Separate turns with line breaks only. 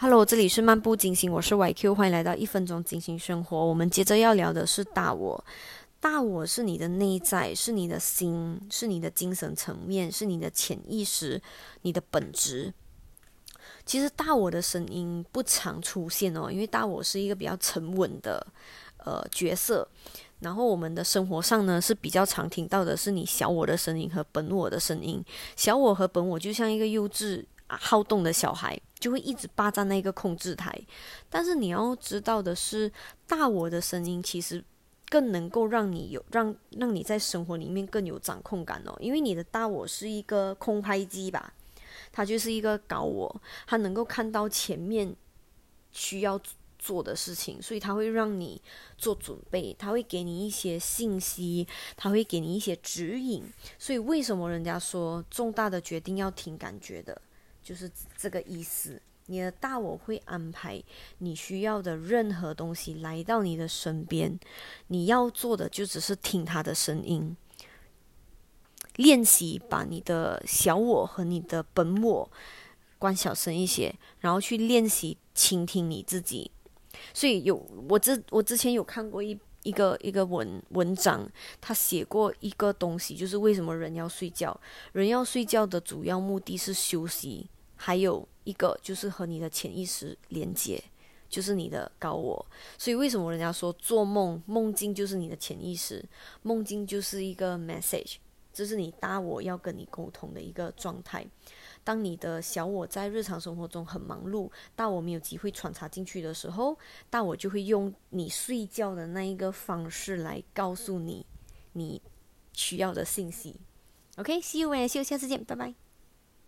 Hello，这里是漫步金星，我是 YQ，欢迎来到一分钟金星生活。我们接着要聊的是大我，大我是你的内在，是你的心，是你的精神层面，是你的潜意识，你的本质。其实大我的声音不常出现哦，因为大我是一个比较沉稳的呃角色。然后我们的生活上呢是比较常听到的是你小我的声音和本我的声音。小我和本我就像一个幼稚好动的小孩。就会一直霸占那个控制台，但是你要知道的是，大我的声音其实更能够让你有让让你在生活里面更有掌控感哦，因为你的大我是一个空拍机吧，它就是一个高我，它能够看到前面需要做的事情，所以它会让你做准备，它会给你一些信息，它会给你一些指引，所以为什么人家说重大的决定要听感觉的？就是这个意思，你的大我会安排你需要的任何东西来到你的身边，你要做的就只是听他的声音，练习把你的小我和你的本我关小声一些，然后去练习倾听你自己。所以有我之我之前有看过一一个一个文文章，他写过一个东西，就是为什么人要睡觉，人要睡觉的主要目的是休息。还有一个就是和你的潜意识连接，就是你的高我。所以为什么人家说做梦梦境就是你的潜意识，梦境就是一个 message，这是你大我要跟你沟通的一个状态。当你的小我在日常生活中很忙碌，大我没有机会穿插进去的时候，大我就会用你睡觉的那一个方式来告诉你你需要的信息。OK，see you，see you，下次见，拜拜。